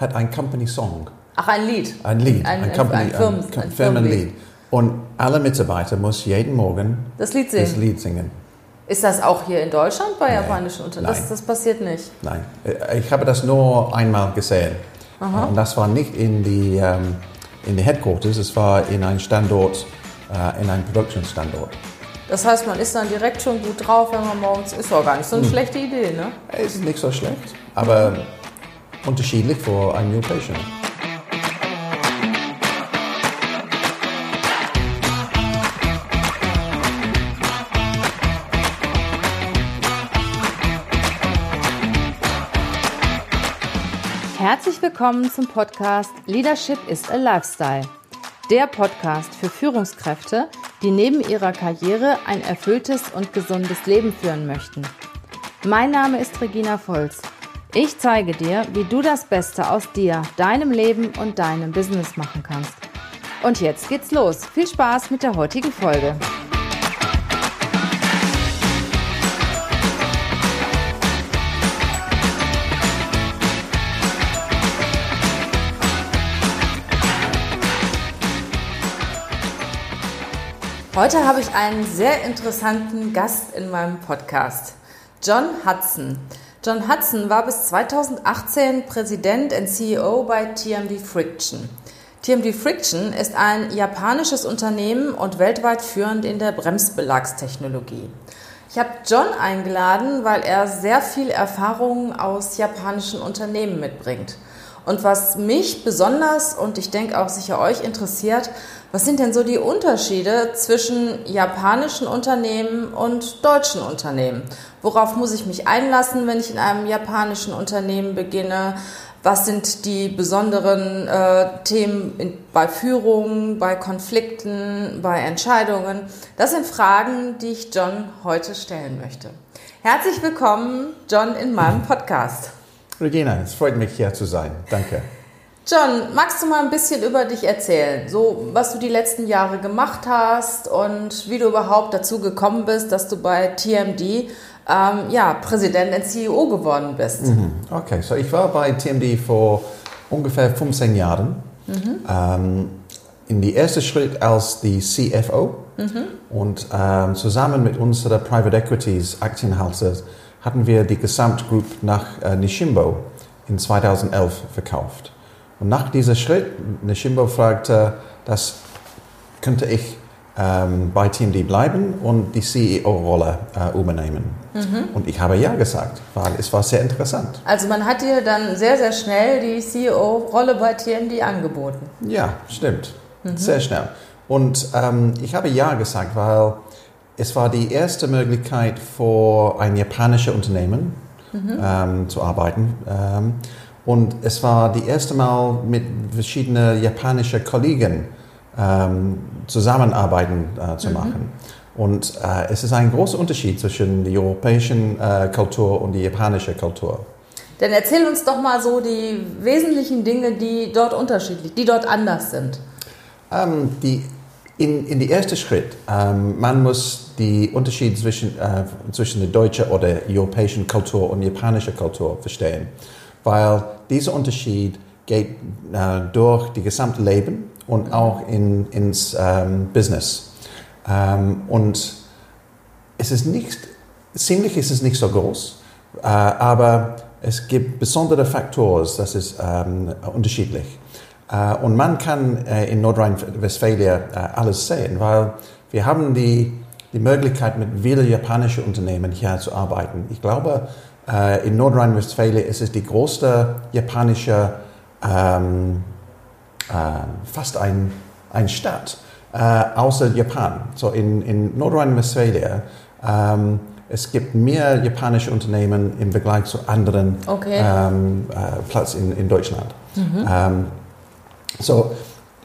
hat ein Company Song. Ach, ein Lied. Ein Lied, ein, ein, Company, ein, Firmen, ein, Firmenlied. Und alle Mitarbeiter muss jeden Morgen das Lied singen. das Lied singen. Ist das auch hier in Deutschland bei Nee. japanischen Unternehmen? Das, Nein. das passiert nicht. Nein, Äh, ich habe das nur einmal gesehen. Und das war nicht in die, ähm, in die Headquarters, es war in einem Standort, äh, in einem Produktionsstandort. Das heißt, man ist dann direkt schon gut drauf, wenn man morgens ist. War gar nicht so Hm. eine schlechte Idee, ne? Ist nicht so schlecht, aber unterschiedlich für einen Europäischen. Herzlich willkommen zum Podcast Leadership is a Lifestyle. Der Podcast für Führungskräfte, die neben ihrer Karriere ein erfülltes und gesundes Leben führen möchten. Mein Name ist Regina Volz. Ich zeige dir, wie du das Beste aus dir, deinem Leben und deinem Business machen kannst. Und jetzt geht's los. Viel Spaß mit der heutigen Folge. Heute habe ich einen sehr interessanten Gast in meinem Podcast, John Hudson. John Hudson war bis 2018 Präsident und CEO bei TMD Friction. TMD Friction ist ein japanisches Unternehmen und weltweit führend in der Bremsbelagstechnologie. Ich habe John eingeladen, weil er sehr viel Erfahrung aus japanischen Unternehmen mitbringt. Und was mich besonders und ich denke auch sicher euch interessiert, was sind denn so die Unterschiede zwischen japanischen Unternehmen und deutschen Unternehmen? Worauf muss ich mich einlassen, wenn ich in einem japanischen Unternehmen beginne? Was sind die besonderen äh, Themen in, bei Führung, bei Konflikten, bei Entscheidungen? Das sind Fragen, die ich John heute stellen möchte. Herzlich willkommen, John, in meinem Podcast. Regina, es freut mich hier zu sein. Danke. John, magst du mal ein bisschen über dich erzählen? So, was du die letzten Jahre gemacht hast und wie du überhaupt dazu gekommen bist, dass du bei TMD ähm, ja, Präsident und CEO geworden bist. Mhm. Okay, so ich war bei TMD vor ungefähr 15 Jahren. Ähm, in die erste Schritt als die CFO und ähm, zusammen mit unseren Private Equities Aktienhalters hatten wir die Gesamtgroup nach äh, Nishimbo in 2011 verkauft. Und nach diesem Schritt, Nishimbo fragte, das könnte ich ähm, bei TMD bleiben und die CEO-Rolle äh, übernehmen. Und ich habe ja gesagt, weil es war sehr interessant. Also man hat dir dann sehr, sehr schnell die CEO-Rolle bei TMD angeboten. Ja, stimmt. Sehr schnell. Und ähm, ich habe ja gesagt, weil es war die erste Möglichkeit für ein japanisches Unternehmen ähm, zu arbeiten. Ähm, und es war die erste Mal mit verschiedenen japanischen Kollegen ähm, zusammenarbeiten äh, zu machen. Und äh, es ist ein großer Unterschied zwischen der europäischen äh, Kultur und der japanischen Kultur. Dann erzähl uns doch mal so die wesentlichen Dinge, die dort unterschiedlich, die dort anders sind. Ähm, die, in, in der ersten Schritt, ähm, man muss die Unterschiede zwischen, äh, zwischen der deutschen oder europäischen Kultur und japanischer Kultur verstehen, weil dieser Unterschied geht äh, durch die gesamte Leben und auch in, ins ähm, Business. Ähm, und es ist nicht, ziemlich ist es nicht so groß, äh, aber es gibt besondere Faktoren, das ist ähm, unterschiedlich. Äh, und man kann äh, in Nordrhein-Westfalen äh, alles sehen, weil wir haben die, die Möglichkeit, mit vielen japanischen Unternehmen hier zu arbeiten. Ich glaube, äh, in Nordrhein-Westfalen ist es die größte japanische, ähm, äh, fast ein, ein Stadt äh, außer Japan. So in, in Nordrhein-Westfalen ähm, es gibt mehr japanische Unternehmen im Vergleich zu anderen Okay. ähm, äh, Platz in, in Deutschland. Ähm, so,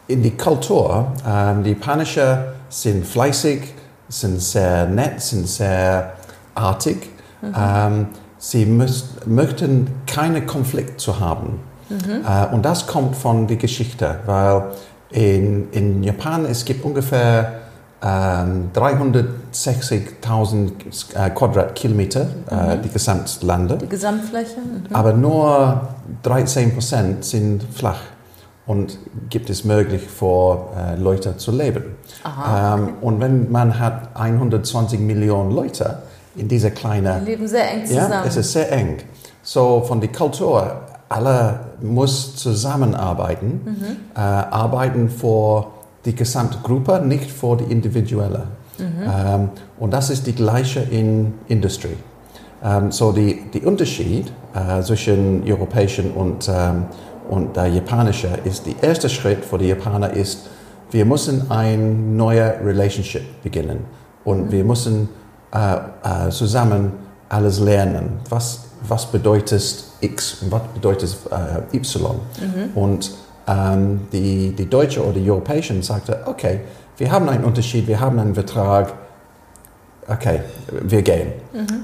in die Kultur, ähm, die Japanischen sind fleißig, sind sehr nett, sind sehr artig. Ähm, sie müß, möchten keinen Konflikt zu haben. Äh, und das kommt von der Geschichte, weil in, in Japan es gibt ungefähr ähm, 160.000 äh, Quadratkilometer, äh, die Gesamtlande. Die Gesamtfläche? Mhm. Aber nur 13 Prozent sind flach und gibt es möglich für äh, Leute zu leben. Aha, ähm, und wenn man hat 120 Millionen Leute in dieser kleinen... Die leben sehr eng zusammen. Ja, es ist sehr eng. So von der Kultur, alle muss zusammenarbeiten, Mhm. äh, arbeiten für die gesamte Gruppe, nicht für die individuelle. Mhm. Ähm, und das ist die gleiche in Industrie. Ähm, so die, die Unterschied äh, zwischen europäischen und, ähm, und der japanischen ist, der erste Schritt für die Japaner ist, wir müssen ein neuer Relationship beginnen und wir müssen äh, äh, zusammen alles lernen. Was, was bedeutet X und was bedeutet äh, Y? Und ähm, die, die Deutsche oder die Europäischen sagte, okay, wir haben einen Unterschied, wir haben einen Vertrag, okay, wir gehen.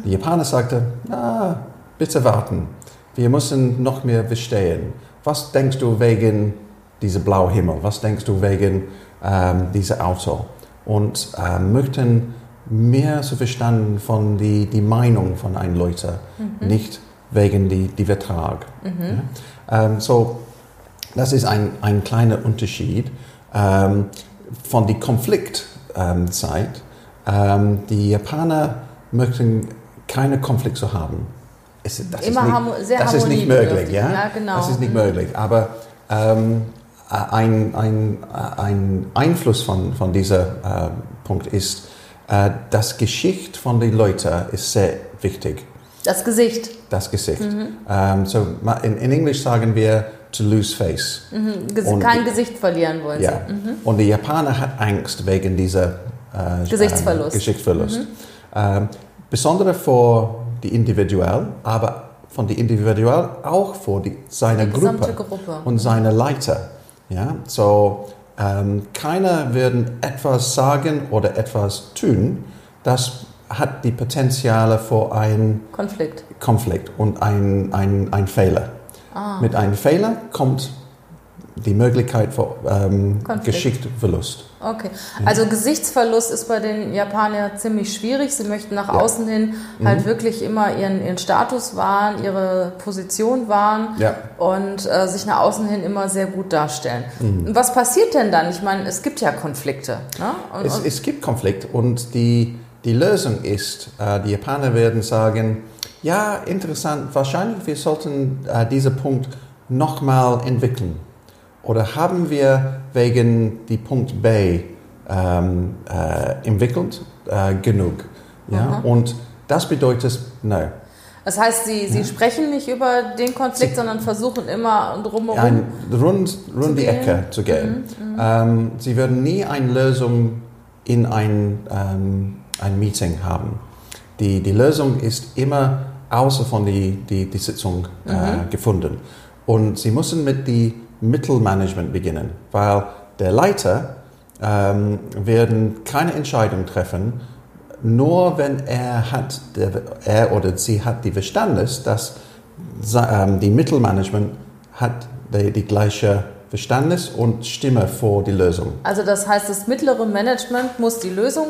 Die Japaner sagte, na, bitte warten, wir müssen noch mehr verstehen. Was denkst du wegen dieser blauen Himmel? Was denkst du wegen ähm, dieser Auto? Und ähm, möchten mehr zu verstanden von die, die Meinung von einem Leute, nicht wegen die, die Vertrag. Ja? Ähm, so, das ist ein, ein kleiner Unterschied ähm, von der Konfliktzeit. Ähm, die Japaner möchten keine Konflikte zu haben. Es, das Immer ist nicht, das ist nicht möglich, ja? Ja, genau. Das ist nicht möglich. Aber ähm, ein, ein, ein Einfluss von, von diesem äh, Punkt ist, das Geschicht von den Leuten ist sehr wichtig. Das Gesicht. Das Gesicht. Mhm. Ähm, so, in, in Englisch sagen wir to lose face. Ges Und- kein Gesicht verlieren wollen Ja. sie. Mhm. Und der Japaner hat Angst wegen dieser äh, Gesichtsverlust. Ähm, Gesichtsverlust. Ähm, besonders für die Individuell, aber von die Individuell auch für die, seine Die Gruppe, Gruppe. und seine Leiter. Ja? So, ähm, keiner wird etwas sagen oder etwas tun, das hat die Potenziale für ein Konflikt. Konflikt und ein, ein, ein Fehler. Ah. Mit einem Fehler kommt die Möglichkeit für ähm, Konflikt. Geschichtverlust. Okay. Also Gesichtsverlust ist bei den Japanern ziemlich schwierig. Sie möchten nach Ja. Mhm. außen hin halt wirklich immer ihren, ihren Status wahren, ihre Position wahren Ja. und äh, sich nach außen hin immer sehr gut darstellen. Mhm. Was passiert denn dann? Ich meine, es gibt ja Konflikte. Ne? Und, Es, und, es gibt Konflikt und die, die Lösung ist, äh, die Japaner werden sagen, ja, interessant, wahrscheinlich wir sollten äh, diesen Punkt nochmal entwickeln. Oder haben wir wegen die Punkt B ähm, äh, entwickelt äh, genug? Ja? Und das bedeutet, nein. das heißt, Sie, Sie sprechen nicht über den Konflikt, sondern versuchen immer drumherum. ein, rund, rund die gehen. Ecke zu gehen. Ähm, sie würden nie eine Lösung in ein, ähm, ein Meeting haben. Die, die Lösung ist immer außer von die, die, die Sitzung äh, gefunden. Und sie müssen mit dem Mittelmanagement beginnen, weil der Leiter ähm, werden keine Entscheidung treffen, nur wenn er hat, der, er oder sie hat die Verstandes, dass ähm, die Mittelmanagement hat die, die gleiche Verstandes und Stimme vor die Lösung. Also das heißt, das mittlere Management muss die Lösung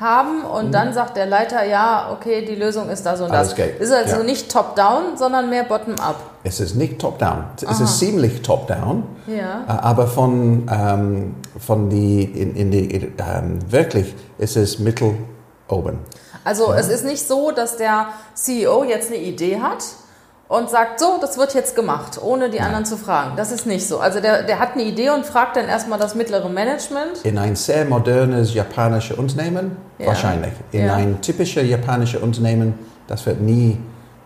haben und dann sagt der Leiter, ja, okay, die Lösung ist das und Mhm. Alles das. geht, Ist also ja. nicht top-down, sondern mehr bottom-up. Es ist nicht top-down, es ist ziemlich top-down, Ja. äh, aber von, ähm, von die, in, in die, ähm, wirklich ist es mittel oben. Also es ist nicht so, dass der CEO jetzt eine Idee hat und sagt, so, das wird jetzt gemacht, ohne die anderen zu fragen. Das ist nicht so. Also der, der hat eine Idee und fragt dann erstmal das mittlere Management. In ein sehr modernes japanisches Unternehmen? Ja. Wahrscheinlich. In Ja. ein typisches japanisches Unternehmen, das wird nie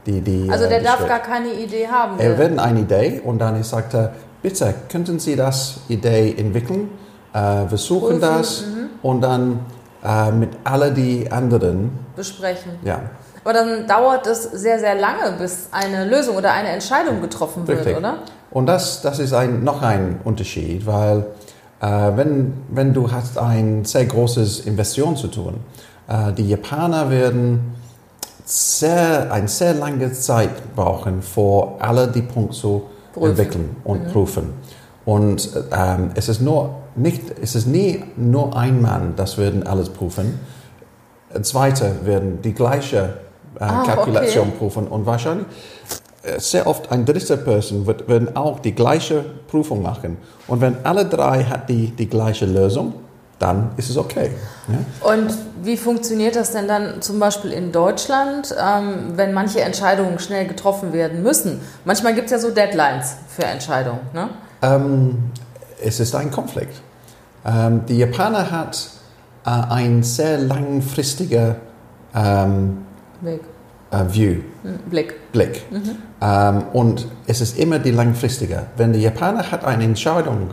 die... die Also äh, der darf gar keine Idee haben. Er wird eine Idee und dann sagt er, bitte, könnten Sie das Idee entwickeln? Äh, versuchen Prüfen, das und dann äh, mit alle die anderen, besprechen. ja, Aber dann dauert es sehr, sehr lange, bis eine Lösung oder eine Entscheidung getroffen wird, Richtig. oder? Und das, das ist ein, noch ein Unterschied, weil äh, wenn, wenn du hast ein sehr großes Investition zu tun, äh, die Japaner werden sehr, eine sehr lange Zeit brauchen, vor alle die Punkte zu Prüfen. entwickeln und prüfen. Und ähm, es ist nur nicht, es ist nie nur ein Mann, das werden alles prüfen. ein zweiter werden die gleiche Ah, Kalkulation okay. prüfen und wahrscheinlich äh, sehr oft ein dritter Person wird, werden auch die gleiche Prüfung machen. Und wenn alle drei hat die, die gleiche Lösung, dann ist es okay. Ja? Und wie funktioniert das denn dann zum Beispiel in Deutschland, ähm, wenn manche Entscheidungen schnell getroffen werden müssen? Manchmal gibt es ja so Deadlines für Entscheidungen. Ne? Ähm, es ist ein Konflikt. Ähm, die Japaner hat äh, ein sehr langfristiger ähm, Weg. äh, View, Hm, Blick. Blick. Ähm, und es ist immer die langfristige. Wenn der Japaner hat eine Entscheidung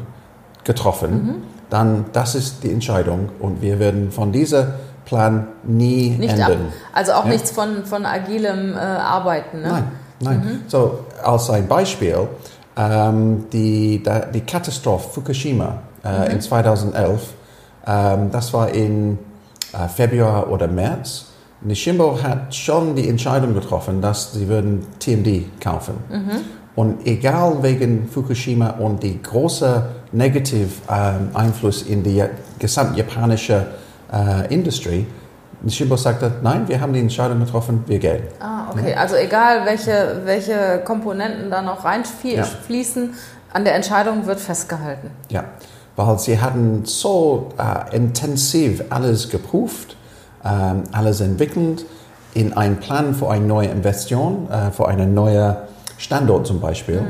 getroffen, dann das ist die Entscheidung und wir werden von diesem Plan nie Nicht ab. ändern. Also auch Ja. nichts von, von agilem äh, Arbeiten. Ne? Nein, nein. So, als ein Beispiel, ähm, die, die Katastrophe Fukushima äh, in 2011, ähm, das war in äh, Februar oder März. Nishimbo hat schon die Entscheidung getroffen, dass sie würden TMD kaufen. Und egal wegen Fukushima und die große negative ähm, Einfluss in die ja- gesamte japanische äh, Industrie, Nishimbo sagte, nein, wir haben die Entscheidung getroffen, wir gehen. Ah, okay. Also egal, welche, welche Komponenten da noch reinfließen, an der Entscheidung wird festgehalten. Ja, weil sie hatten so äh, intensiv alles geprüft, ähm, alles entwickelt in einen Plan für eine neue Investition, äh, für einen neuen Standort zum Beispiel.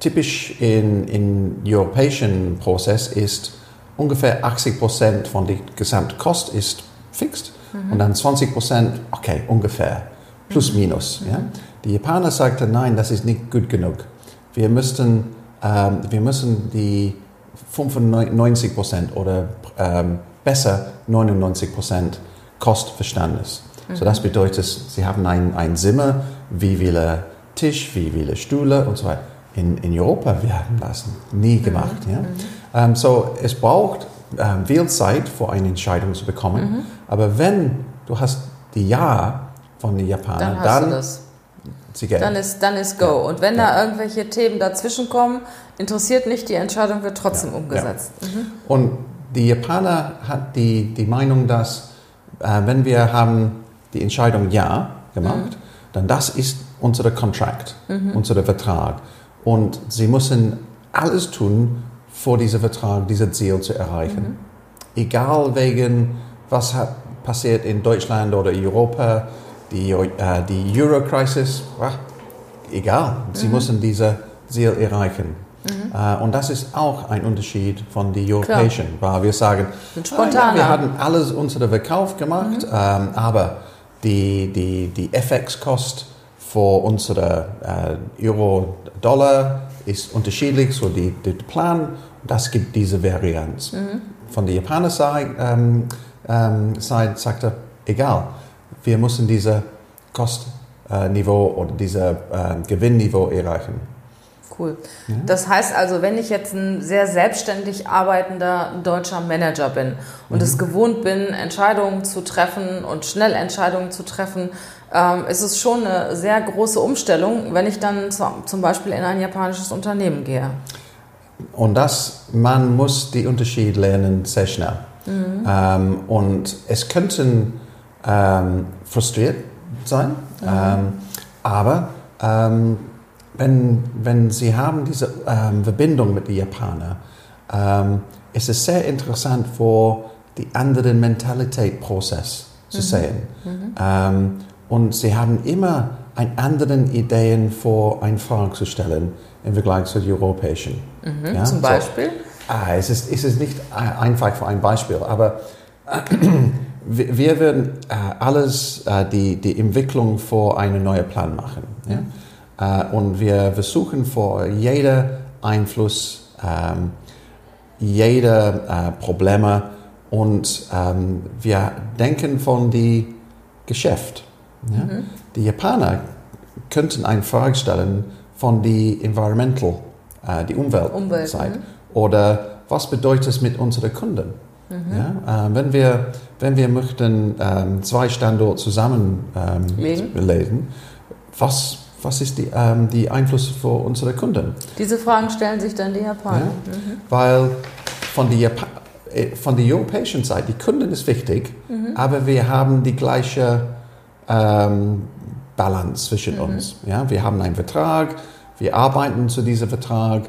Typisch in, in europäischen Prozess ist ungefähr 80 Prozent von der Gesamtkost ist fixed und dann 20 Prozent, okay, ungefähr, plus minus. Ja? Die Japaner sagten, nein, das ist nicht gut genug. Wir müssten, ähm, wir müssen die 95 Prozent oder ähm, besser 99 Prozent Kostverständnis. So das bedeutet, sie haben ein, ein Zimmer, wie viele Tisch, wie viele Stühle und so weiter. In, in Europa, wir haben das nie gemacht. Ja? Ähm, so es braucht ähm, viel Zeit, für eine Entscheidung zu bekommen. Aber wenn du hast die Ja von den Japanern, Dann hast dann. Dann ist, dann ist Go. Und wenn da irgendwelche Themen dazwischen kommen, interessiert nicht, die Entscheidung wird trotzdem Ja, umgesetzt. Mhm. Und die Japaner hat die, die Meinung, dass äh, wenn wir haben die Entscheidung Ja gemacht, dann das ist unser Contract, unser Vertrag. Und sie müssen alles tun, vor diesem Vertrag, dieses Ziel zu erreichen. Egal wegen, was hat passiert in Deutschland oder Europa, die, äh, die Euro-Crisis, ah, egal, sie müssen dieses Ziel erreichen. Äh, und das ist auch ein Unterschied von den Europäischen, weil wir sagen, ah, ja, wir haben alles unseren Verkauf gemacht, ähm, aber die, die, die FX-Kost für unsere äh, Euro-Dollar ist unterschiedlich, so die, der Plan, das gibt diese Varianz. Von der Japaner Seite, ähm, ähm, Seite sagte, egal, wir müssen dieses Kostniveau oder dieses äh, Gewinnniveau erreichen. Cool. Das heißt also, wenn ich jetzt ein sehr selbstständig arbeitender deutscher Manager bin und es gewohnt bin, Entscheidungen zu treffen und schnell Entscheidungen zu treffen, ähm, ist es schon eine sehr große Umstellung, wenn ich dann zu, zum Beispiel in ein japanisches Unternehmen gehe. Und das, man muss die Unterschied lernen sehr schnell. Ähm, und es könnten ähm, frustriert sein, ähm, aber ähm, wenn, wenn Sie haben diese ähm, Verbindung mit den Japanern, ähm, es ist sehr interessant für die anderen Mentalitätsprozess zu sehen. Ähm, und Sie haben immer eine anderen Ideen für eine Frage zu stellen im Vergleich zu den europäischen. Ja, Zum so. Beispiel. Ah, es, ist, es ist nicht einfach für ein Beispiel, aber wir, wir werden äh, alles, äh, die, die Entwicklung für einen neuen Plan machen. Ja? Äh, und wir versuchen für jeden Einfluss, ähm, jede äh, Probleme und ähm, wir denken von die Geschäft. Ja? Die Japaner könnten eine Frage stellen von die Environmental, äh, die Umwelt, Umwelt, mhm. Oder was bedeutet es mit unseren Kunden? Ja, äh, wenn, wir, wenn wir möchten ähm, zwei Standorte zusammen ähm, legen, was, was ist die, ähm, die Einfluss für unsere Kunden? Diese Fragen stellen sich dann die Japaner. Ja? Weil von die Japa äh, von der europäischen Seite, die Kunden ist wichtig, aber wir haben die gleiche ähm, Balance zwischen uns. Ja? Wir haben einen Vertrag, wir arbeiten zu diesem Vertrag,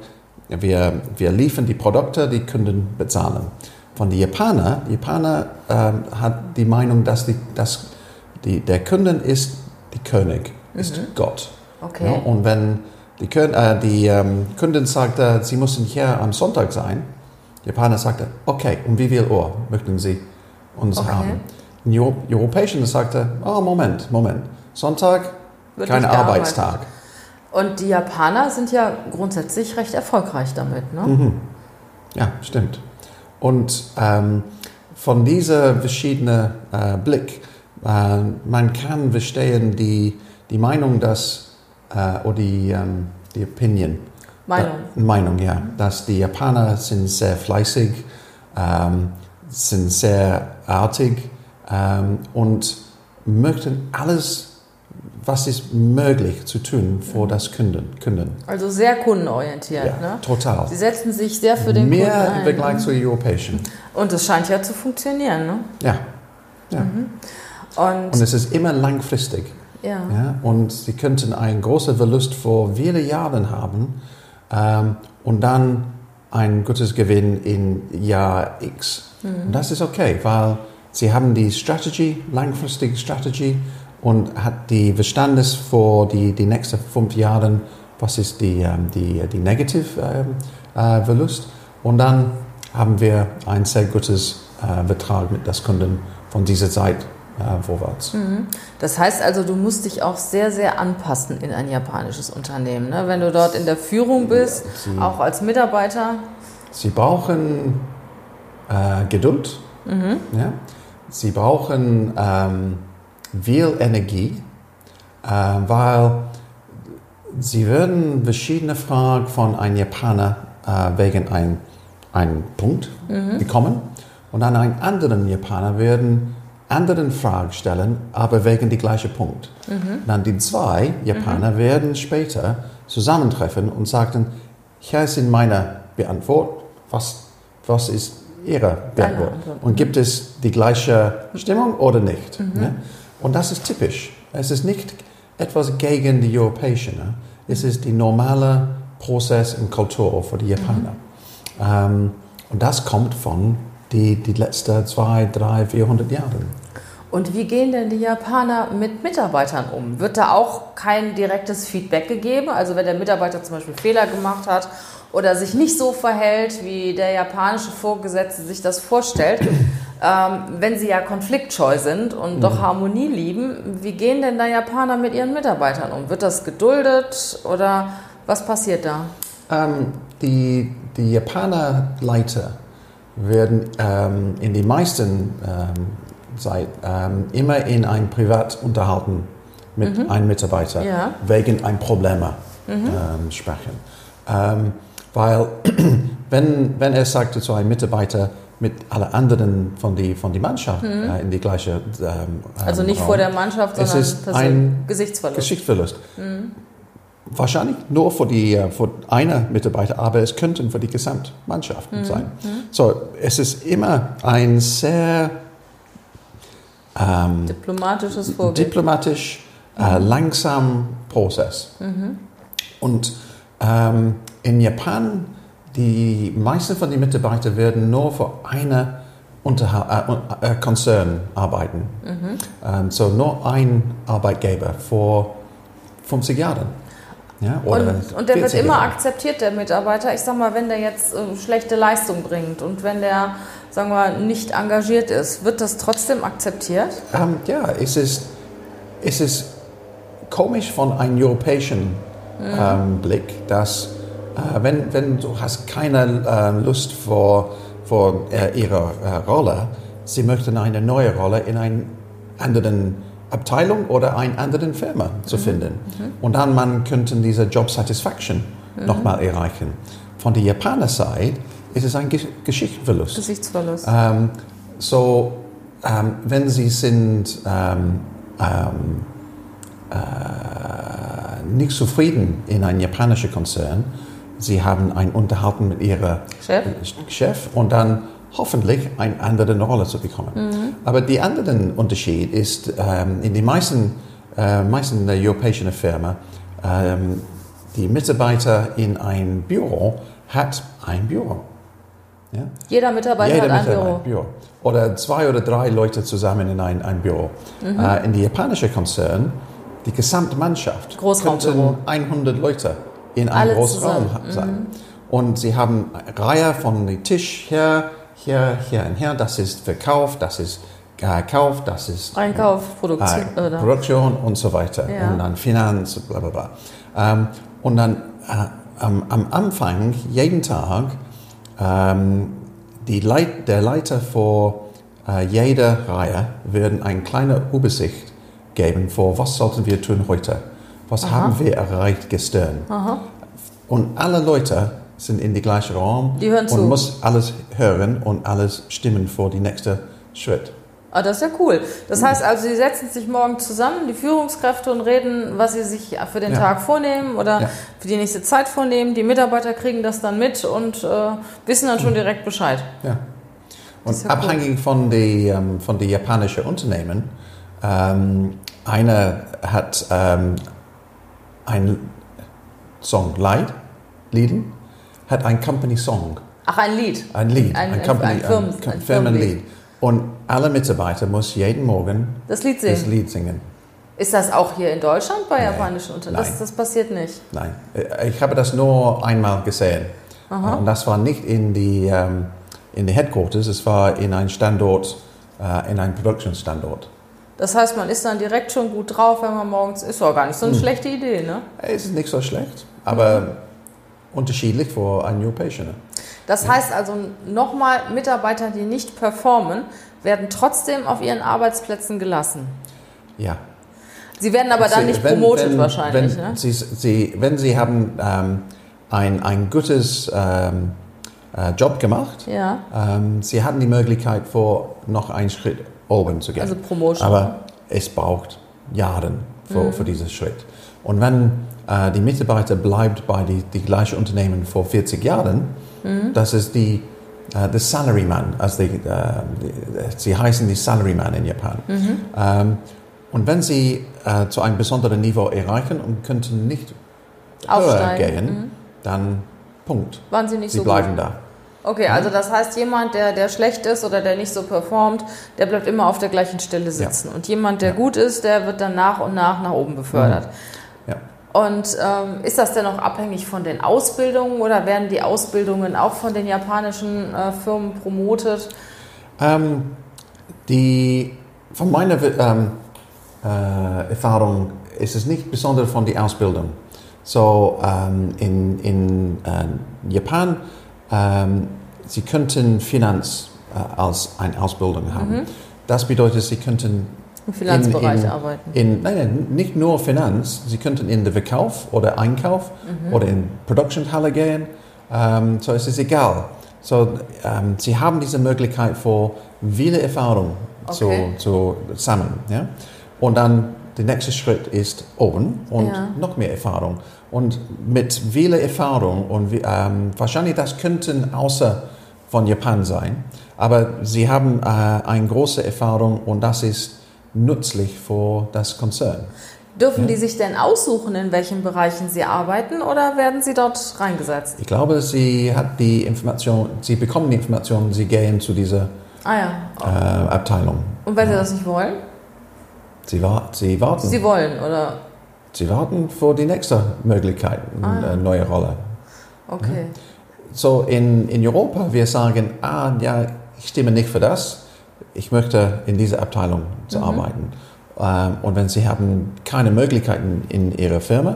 wir, wir liefern die Produkte, die Kunden bezahlen. Von den Japanern, die Japaner ähm, hat die Meinung, dass, die, dass die, der Kunden ist die König, ist Gott. Okay. Ja, und wenn die, äh, die ähm, Kundin sagte, sie müssen hier am Sonntag sein, der Japaner sagte, okay, um wie viel Uhr möchten Sie uns Okay. haben? Die Euro Europäischen sagte, oh Moment, Moment, Sonntag, Wird kein. Arbeitstag. Und die Japaner sind ja grundsätzlich recht erfolgreich damit, ne? Mhm. Ja, stimmt. Und ähm, von dieser verschiedenen äh, Blick, äh, man kann verstehen die, die Meinung, dass, äh, oder die, ähm, die Opinion, Meinung. Da, Meinung, ja, dass die Japaner sind sehr fleißig, ähm, sind sehr artig ähm, und möchten alles, was ist möglich zu tun für das Kunden. Kunden. Also sehr kundenorientiert, Ja, ne? total. Sie setzen sich sehr für den Mehr Kunden im ein. Vergleich zu Europäischen. Und es scheint ja zu funktionieren, ne? Ja. ja. Und, Und es ist immer langfristig. Ja. Ja? Und Sie könnten einen großen Verlust vor viele Jahren haben ähm, und dann ein gutes Gewinn in Jahr X. Und das ist okay, weil Sie haben die Strategie, langfristige Strategie und hat die Verstandes für die, die nächsten fünf Jahre, was ist die, ähm, die, die Negativ ähm, äh, Verlust. Und dann haben wir ein sehr gutes äh, Vertrag mit das Kunden von dieser Zeit äh, vorwärts. Das heißt also, du musst dich auch sehr, sehr anpassen in ein japanisches Unternehmen. Ne? Wenn du dort in der Führung bist, sie- auch als Mitarbeiter. Sie brauchen äh, Geduld. Ja? Sie brauchen ähm, viel Energie, äh, weil sie würden verschiedene Fragen von einem Japaner äh, wegen ein, einem Punkt bekommen und dann einen anderen Japaner werden anderen Fragen stellen, aber wegen die gleichen Punkt. Dann die zwei Japaner werden später zusammentreffen und sagen, hier sind meine Beantwortung, was, was ist Ihre Beantwortung? Antwort. Und gibt es die gleiche Stimmung oder nicht? Ne? Und das ist typisch. Es ist nicht etwas gegen die Europäischen. Ne? Es ist die normale Prozess und Kultur für die Japaner. Ähm, und das kommt von die, die letzten zwei, drei, 400 Jahren. Und wie gehen denn die Japaner mit Mitarbeitern um? Wird da auch kein direktes Feedback gegeben? Also wenn der Mitarbeiter zum Beispiel Fehler gemacht hat oder sich nicht so verhält, wie der japanische Vorgesetzte sich das vorstellt, ähm, wenn sie ja konfliktscheu sind und doch Harmonie lieben, wie gehen denn da Japaner mit ihren Mitarbeitern um? Wird das geduldet oder was passiert da? Ähm, die, die Japaner Leiter werden ähm, in die meisten ähm, Zeit ähm, immer in ein Privat unterhalten mit einem Mitarbeiter Ja. wegen ein Problem ähm, sprechen. Ähm, weil wenn, wenn er sagte zu einem Mitarbeiter mit alle anderen von die, von die Mannschaft äh, in die gleiche ähm, Also ähm, nicht Raum, vor der Mannschaft, Es sondern ist persönlich. ein Gesichtsverlust. Geschichtsverlust. Wahrscheinlich nur für, die, äh, für eine Mitarbeiter, aber es könnten für die Gesamtmannschaft sein. So, es ist immer ein sehr ähm, Diplomatisches Vorbild. diplomatisch, äh, langsam Prozess. Und ähm, in Japan, die meisten von den Mitarbeitern werden nur für eine Unterha äh, äh, Konzern arbeiten. Ähm, so nur ein Arbeitgeber vor 50 Jahren. Ja, Und, und der wird 40 immer akzeptiert, der Mitarbeiter. Ich sag mal, wenn der jetzt äh, schlechte Leistung bringt und wenn der, sagen wir, nicht engagiert ist, wird das trotzdem akzeptiert? Ähm, ja, es ist, es ist komisch von einem europäischen ähm, Blick, dass äh, wenn, wenn du hast keine äh, Lust vor, vor äh, ihrer äh, Rolle, sie möchten eine neue Rolle in einer anderen Abteilung oder einer anderen Firma zu finden. Und dann man könnte diese Job Satisfaction nochmal erreichen. Von der Japaner-Seite ist es ein Gesch Geschichtsverlust. Gesichtsverlust. Ähm, so, ähm, wenn Sie sind ähm, ähm, äh, nicht zufrieden in einem japanischen Konzern, Sie haben ein Unterhalten mit Ihrem Chef? Chef und dann hoffentlich eine andere Rolle zu bekommen. Aber der andere Unterschied ist, ähm, in den meisten, äh, meisten europäischen Firmen, ähm, die Mitarbeiter in ein Büro hat ein Büro. Ja? Jeder Mitarbeiter Jeder hat ein Mitarbeiter Büro. ein Büro. Oder zwei oder drei Leute zusammen in ein, ein Büro. Äh, in die japanische Konzern, die gesamte Mannschaft könnten 100 Leute in einem Alle großen Raum zusammen. sein. Und sie haben eine Reihe von Tisch hier, hier, hier und hier. Das ist Verkauf, das ist äh, Kauf, das ist Einkauf, Produktion. äh? Produktion und so weiter. Ja. Und dann Finanz, bla bla bla. Ähm, und dann äh, am, am Anfang, jeden Tag, ähm, die Leit, der Leiter vor äh, jeder Reihe werden eine kleine Übersicht geben vor, was sollten wir tun heute? Was haben wir erreicht gestern? Und alle Leute sind in den gleichen Raum Die hören und zu. muss alles hören und alles stimmen für den nächsten Schritt. Ah, das ist ja cool. Das heißt also, Sie setzen sich morgen zusammen, die Führungskräfte, und reden, was Sie sich für den Ja. Tag vornehmen oder Ja. für die nächste Zeit vornehmen. Die Mitarbeiter kriegen das dann mit und äh, wissen dann schon direkt Bescheid. Ja. Und ja cool. abhängig von den ähm, von die japanischen Unternehmen, ähm, einer hat ähm, ein Song Lied, Lieden, hat ein Company Song, Ach, ein Lied. ein Lied, Ein- ein, Company, ein Firmen- ein ein Firmenlied. Und alle Mitarbeiter muss jeden Morgen Das Lied das singen. Lied singen. Ist das auch hier in Deutschland bei Nein. japanischen Unternehmen? Das, das passiert nicht. Nein, Äh, ich habe das nur einmal gesehen. Und das war nicht in die, ähm, in die Headquarters, es war in ein Standort, äh, in ein Produktionsstandort. Das heißt, man ist dann direkt schon gut drauf, wenn man morgens ist. War gar nicht so Hm. eine schlechte Idee, ne? Es ist nicht so schlecht, aber unterschiedlich für einen Europäer. Das heißt also nochmal, Mitarbeiter, die nicht performen, werden trotzdem auf ihren Arbeitsplätzen gelassen. Ja. Sie werden aber dann Sie- nicht wenn- promotet wenn, wahrscheinlich, wenn ne? Sie, Sie, wenn Sie haben ähm, ein, ein gutes ähm, äh, Job gemacht, Ja, ähm, Sie hatten die Möglichkeit, vor noch einen Schritt oben zu gehen. also Promotion. Aber es braucht Jahre für, Mhm. für diesen Schritt. Und wenn äh, die Mitarbeiter bleibt bei die, die gleichen Unternehmen vor 40 Jahren, Mhm. das ist die äh, the Salaryman, als die, äh, sie heißen die Salaryman in Japan. Mhm. Ähm, und wenn sie äh, zu einem besonderen Niveau erreichen und könnten nicht höher gehen, Mhm. dann Punkt. Waren sie nicht Sie so bleiben gut? da. Okay, also das heißt, jemand, der, der schlecht ist oder der nicht so performt, der bleibt immer auf der gleichen Stelle sitzen. Und jemand, der Ja. gut ist, der wird dann nach und nach nach oben befördert. Ja. Und ähm, ist das denn auch abhängig von den Ausbildungen oder werden die Ausbildungen auch von den japanischen äh, Firmen promotet? Ähm, die, von meiner ähm, äh, Erfahrung ist es nicht besonders von der Ausbildung. So ähm, in, in äh, Japan, ähm, sie könnten Finanz äh, als eine Ausbildung haben. Das bedeutet, sie könnten Im Finanzbereich in, in, arbeiten. In, nein, nein, nicht nur Finanz, sie könnten in den Verkauf oder Einkauf oder in Produktionshalle gehen. Ähm, so es ist egal. So, ähm, sie haben diese Möglichkeit für viele Erfahrungen Okay. zu, zu sammeln. Ja? Und dann der nächste Schritt ist oben und Ja. noch mehr Erfahrung. Und mit vieler Erfahrung und ähm, wahrscheinlich das könnten außer von Japan sein, aber sie haben äh, eine große Erfahrung und das ist nützlich für das Konzern. Dürfen Ja. die sich denn aussuchen, in welchen Bereichen sie arbeiten oder werden sie dort reingesetzt? Ich glaube, sie hat die Information, sie bekommen die Information, sie gehen zu dieser Ah ja. äh, Abteilung. Und wenn sie das nicht wollen? Sie, wa sie warten. Sie wollen, oder? Sie warten für die nächste Möglichkeit, Ah, ja. eine neue Rolle. Okay. So in, in Europa, wir sagen, ah, ja, ich stimme nicht für das, ich möchte in dieser Abteilung zu arbeiten. Ähm, und wenn Sie haben keine Möglichkeiten in Ihrer Firma,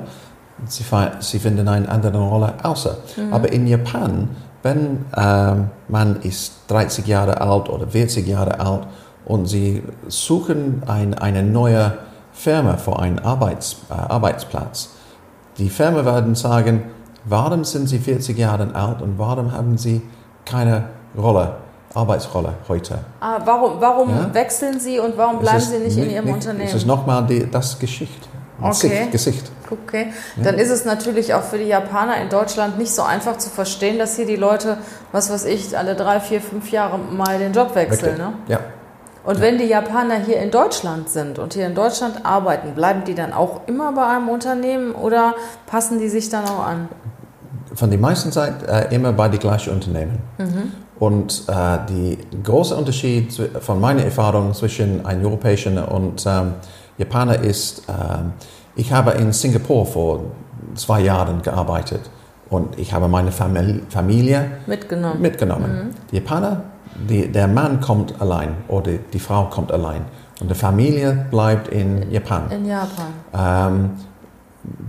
Sie, Sie finden eine andere Rolle außer. Aber in Japan, wenn ähm, man ist 30 Jahre alt oder 40 Jahre alt und Sie suchen ein, eine neue Firma für einen Arbeits, äh, Arbeitsplatz, die Firma werden sagen, warum sind Sie 40 Jahre alt und warum haben Sie keine Rolle, Arbeitsrolle heute? Ah, warum warum Ja. wechseln Sie und warum bleiben Sie nicht in nicht- Ihrem nicht- Unternehmen? Es ist nochmal die, das Geschichte. Okay. Gesicht. Okay, dann ist es natürlich auch für die Japaner in Deutschland nicht so einfach zu verstehen, dass hier die Leute, was weiß ich, alle drei, vier, fünf Jahre mal den Job wechseln. Ne? Ja. Und wenn die Japaner hier in Deutschland sind und hier in Deutschland arbeiten, bleiben die dann auch immer bei einem Unternehmen oder passen die sich dann auch an? Von der meisten Zeit äh, immer bei den gleichen Unternehmen. Und äh, der große Unterschied von meiner Erfahrung zwischen einem Europäischen und ähm, Japaner ist, ähm, ich habe in Singapur vor zwei Jahren gearbeitet und ich habe meine Famili Familie Mitgenommen. mitgenommen. Die Japaner, die, der Mann kommt allein oder die Frau kommt allein und die Familie bleibt in Japan. in Japan. Ähm,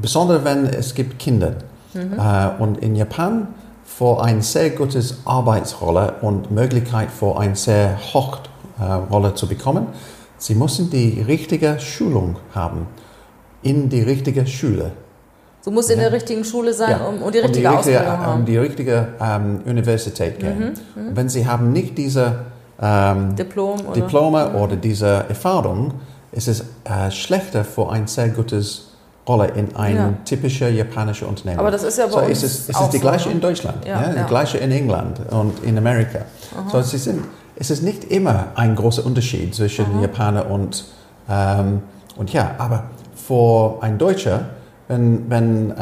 besonders wenn es gibt Kinder. Äh, und in Japan für eine sehr gute Arbeitsrolle und Möglichkeit für eine sehr hohe äh, Rolle zu bekommen, sie müssen die richtige Schulung haben in die richtige Schule. Du musst in der richtigen Schule sein Ja. um, und die richtige und Ausbildung ähm, haben. die richtige ähm, Universität gehen. Und wenn sie haben nicht diese ähm, Diplom oder? Diplome oder diese Erfahrung, ist es äh, schlechter für ein sehr gutes Rolle in ein Ja. typischer japanischer Unternehmen. Aber das ist ja bei so uns ist es, es auch ist die gleiche ne? in Deutschland, Ja, ja, ja. die gleiche in England und in Amerika. So sie sind, es ist nicht immer ein großer Unterschied zwischen Japaner und ähm, und ja, aber für ein Deutscher, wenn, wenn äh,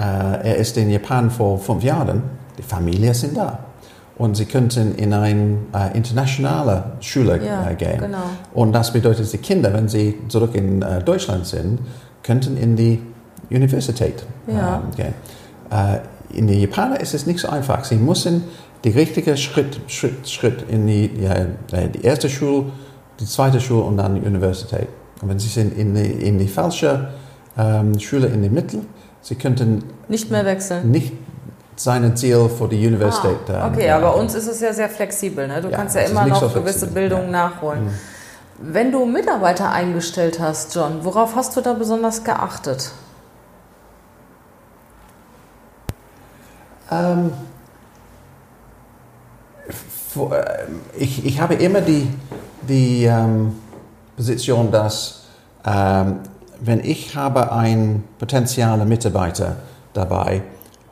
er ist in Japan vor fünf Jahren, die Familie sind da. Und sie könnten in eine äh, internationale Schule Ja, äh, gehen. genau. Und das bedeutet, die Kinder, wenn sie zurück in äh, Deutschland sind, könnten in die Universität Ja. ähm, gehen. In den Japaner ist es nicht so einfach. Sie müssen die richtige Schritt, Schritt, Schritt in die, ja, die erste Schule, die zweite Schule und dann die Universität. Und wenn sie sind in die, in die falsche ähm, Schule in der Mitte, sie könnten Nicht mehr wechseln. nicht seine Ziel für die Universität. Ah, ähm, okay, ja, aber bei uns ist es ja sehr flexibel. Ne? Du Ja, kannst ja immer noch so gewisse Bildung ja. Mhm. nachholen. Wenn du Mitarbeiter eingestellt hast, John, worauf hast du da besonders geachtet? Ähm, äh, ich, ich habe immer die, die ähm, Position, dass ähm, wenn ich habe einen potenziellen Mitarbeiter dabei,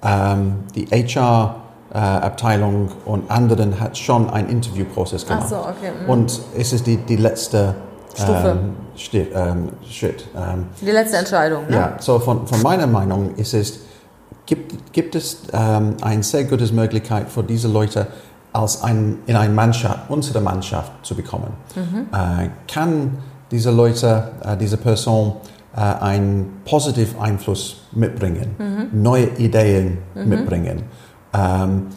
ähm, die HR-Abteilung und anderen hat schon einen Interviewprozess Ach gemacht. so, okay. mhm. Und es ist die, die letzte Stufe. Ähm, Sti- ähm, Schritt. Ähm, Die letzte Entscheidung, ne? ja, so von, von meiner Meinung ist es, gibt, gibt es ähm, eine sehr gute Möglichkeit für diese Leute als ein, in eine Mannschaft, unsere Mannschaft zu bekommen. Äh, kann diese Leute, äh, diese Person äh, einen positiven Einfluss mitbringen, neue Ideen mitbringen? Ähm,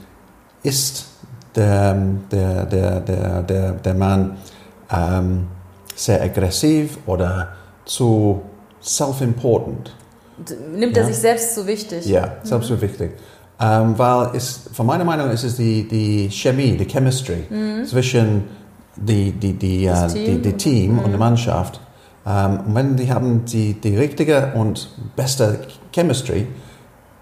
ist der, der, der, der, der, der Mann ähm, sehr aggressiv oder zu self-important? Nimmt er Ja. sich selbst so wichtig? Ja, selbst so wichtig. Ähm, weil es, von meiner Meinung ist es die, die Chemie, die Chemistry zwischen die, die, die, Mhm. Äh, die, Team. die Team und der Mannschaft. Ähm, und wenn die haben die, die richtige und beste Chemistry,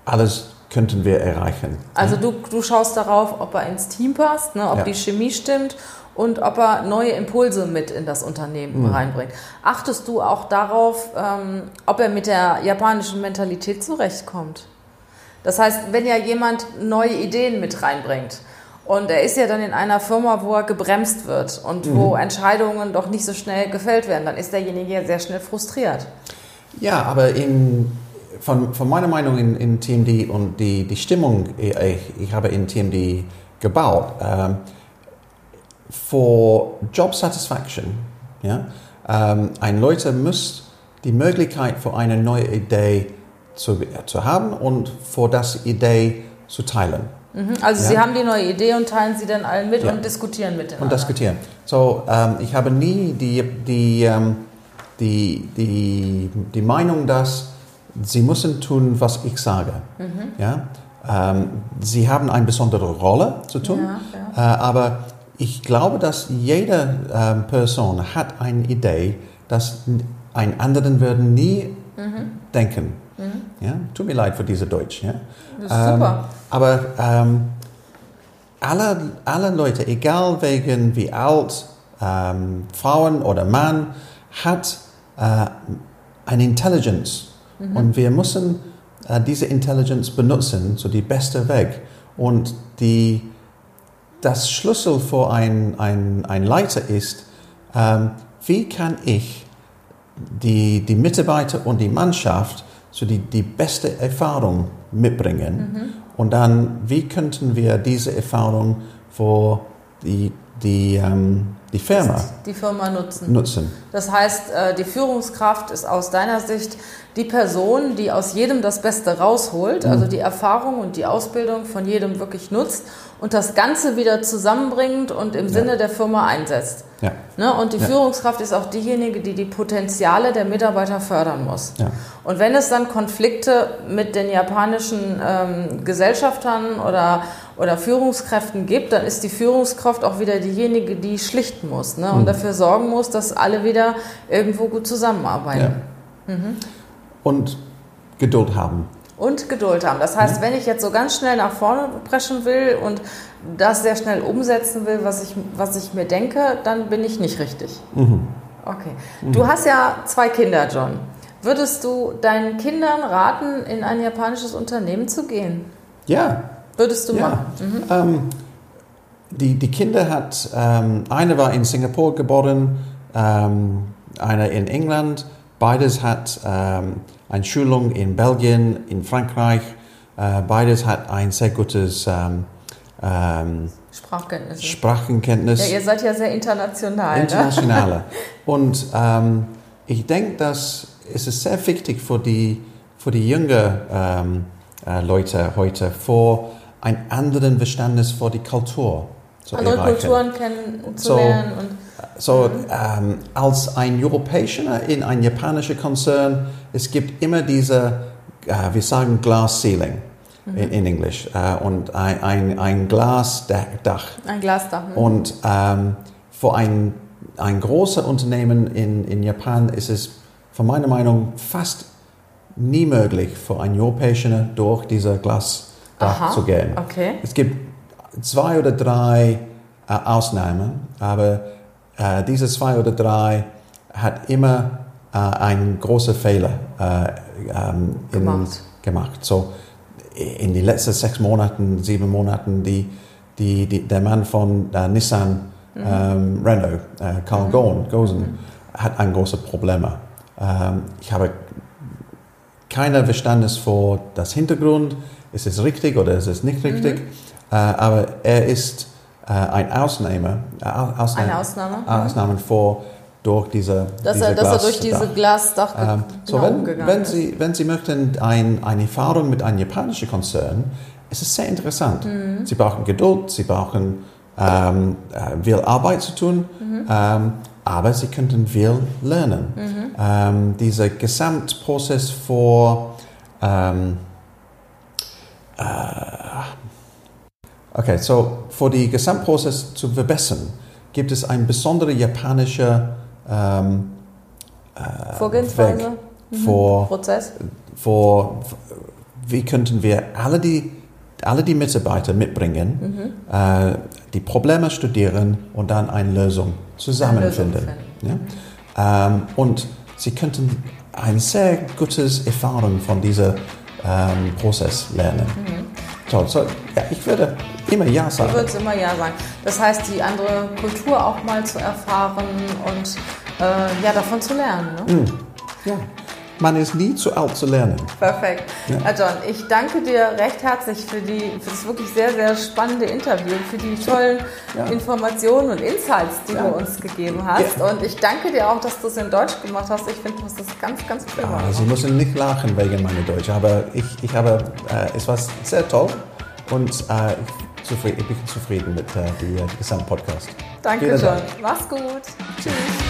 alles könnten wir erreichen. Also du, du schaust darauf, ob er ins Team passt, ne, ob Ja. die Chemie stimmt und ob er neue Impulse mit in das Unternehmen Mhm. reinbringt. Achtest du auch darauf, ähm, ob er mit der japanischen Mentalität zurechtkommt? Das heißt, wenn ja jemand neue Ideen mit reinbringt und er ist ja dann in einer Firma, wo er gebremst wird und wo Mhm. Entscheidungen doch nicht so schnell gefällt werden, dann ist derjenige ja sehr schnell frustriert. Ja, aber in, von, von meiner Meinung in, in TMD und die, die Stimmung, ich, ich habe in TMD gebaut, ähm, für Job Satisfaction, ja, ähm, ein Leute muss die Möglichkeit für eine neue Idee zu, zu haben und für das Idee zu teilen Mhm. Also Ja. Sie haben die neue Idee und teilen sie dann allen mit Ja. und diskutieren mit den und diskutieren. So, ähm, ich habe nie die, die, ähm, die, die, die Meinung, dass sie müssen tun, was ich sage. Ja? Ähm, sie haben eine besondere Rolle zu tun, Ja, Äh, aber ich glaube, dass jede ähm, Person hat eine Idee, dass ein anderen würden nie denken. Ja? Tut mir leid für diese Deutsch. Ja? Das ist super. Aber ähm, alle, alle Leute, egal wegen wie alt, ähm, Frauen oder Mann, hat äh, eine Intelligenz Mhm. Und wir müssen äh, diese Intelligence benutzen, so die beste Weg. Und die, das Schlüssel für ein, ein, ein Leiter ist, ähm, wie kann ich die, die Mitarbeiter und die Mannschaft so die, die beste Erfahrung mitbringen mhm. und dann, wie könnten wir diese Erfahrung für die, die, ähm, die Firma, die Firma nutzen. nutzen. Das heißt, äh, die Führungskraft ist aus deiner Sicht die Person, die aus jedem das Beste rausholt, also mhm. die Erfahrung und die Ausbildung von jedem wirklich nutzt und das Ganze wieder zusammenbringt und im ja. Sinne der Firma einsetzt. Ja. Ne? Und die ja. Führungskraft ist auch diejenige, die die Potenziale der Mitarbeiter fördern muss. Ja. Und wenn es dann Konflikte mit den japanischen ähm, Gesellschaftern oder, oder Führungskräften gibt, dann ist die Führungskraft auch wieder diejenige, die schlichten muss ne? und mhm. dafür sorgen muss, dass alle wieder irgendwo gut zusammenarbeiten. Mhm. Und Geduld haben und Geduld haben. Das heißt, wenn ich jetzt so ganz schnell nach vorne preschen will und das sehr schnell umsetzen will, was ich, was ich mir denke, dann bin ich nicht richtig. Mhm. Okay. Mhm. Du hast ja zwei Kinder, John. Würdest du deinen Kindern raten, in ein japanisches Unternehmen zu gehen? Ja. Würdest du ja. machen? Mhm. Ähm, die, die Kinder hat, ähm, eine war in Singapur geboren, ähm, eine in England. Beides hat ähm, eine Schulung in Belgien, in Frankreich. Äh, beides hat ein sehr gutes ähm, ähm, Sprachkenntnis. Sprachenkenntnis. Ja, ihr seid ja sehr international. Internationale. Ne? Und ähm, ich denke, dass es ist sehr wichtig für die, für die jungen ähm, äh, Leute heute, vor ein anderes Verständnis für die Kultur zu Andere erreichen. Kulturen kennenzulernen. So, so, ähm, als ein Europäer in ein japanischer Konzern, es gibt immer diese, äh, wir sagen Glass Ceiling mhm. in, in Englisch äh, und ein, ein, ein Glasdach. Ein Glasdach. Mhm. Und ähm, für ein, ein großes Unternehmen in, in Japan ist es von meiner Meinung fast nie möglich für ein Europäer durch diese Glasdach Aha, zu gehen. Okay. Es gibt zwei oder drei äh, Ausnahmen, aber äh, diese zwei oder drei hat immer äh, einen großen Fehler äh, ähm, in, gemacht. gemacht. So, in den letzten sechs Monaten, sieben Monaten, die, die, die der Mann von äh, Nissan mhm. ähm, Renault, äh, Carl mhm. Ghosn, Gosen, mhm. hat ein großes Problem. Ähm, ich habe kein Verständnis für das Hintergrund, ist es richtig oder ist es nicht richtig, mhm. äh, aber er ist äh, ein Ausnahme, äh, Ausnahme, eine Ausnahme, Ausnahme vor durch diese, dass, diese er, dass er durch diese Glasdach ähm, so wenn, wenn Sie, wenn Sie möchten ein, eine Erfahrung mit einem japanischen Konzern, ist es sehr interessant. Mhm. Sie brauchen Geduld, Sie brauchen ähm, äh, viel Arbeit zu tun, mhm. ähm, aber Sie könnten viel lernen. Mhm. Ähm, dieser Gesamtprozess vor ähm, äh, Okay, so für den Gesamtprozess zu verbessern, gibt es ein besonderer japanischer ähm, äh, Vorgehensweise, mhm. vor, Prozess. Vor, wie könnten wir alle die, alle die Mitarbeiter mitbringen, mhm. äh, die Probleme studieren und dann eine Lösung zusammenfinden. Lösung ja? ähm, und sie könnten eine sehr gute Erfahrung von diesem ähm, Prozess lernen. Mhm. Toll, so, ja, ich würde immer Ja sagen. Du würdest immer Ja sagen. Das heißt, die andere Kultur auch mal zu erfahren und äh, ja, davon zu lernen. Ne? Mm. Ja. Man ist nie zu alt zu lernen. Perfekt. Ja. John, ich danke dir recht herzlich für, die, für das wirklich sehr, sehr spannende Interview, für die tollen ja. Informationen und Insights, die ja. du uns gegeben hast. Und ich danke dir auch, dass du es in Deutsch gemacht hast. Ich finde, du hast das ganz, ganz prima ja, Sie müssen nicht lachen wegen meiner Deutsch, aber ich, ich habe, äh, es war sehr toll und äh, ich, ich, bin zufrieden mit äh, dem äh, Gesamtpodcast. Danke, John. Mach's gut. Tschüss.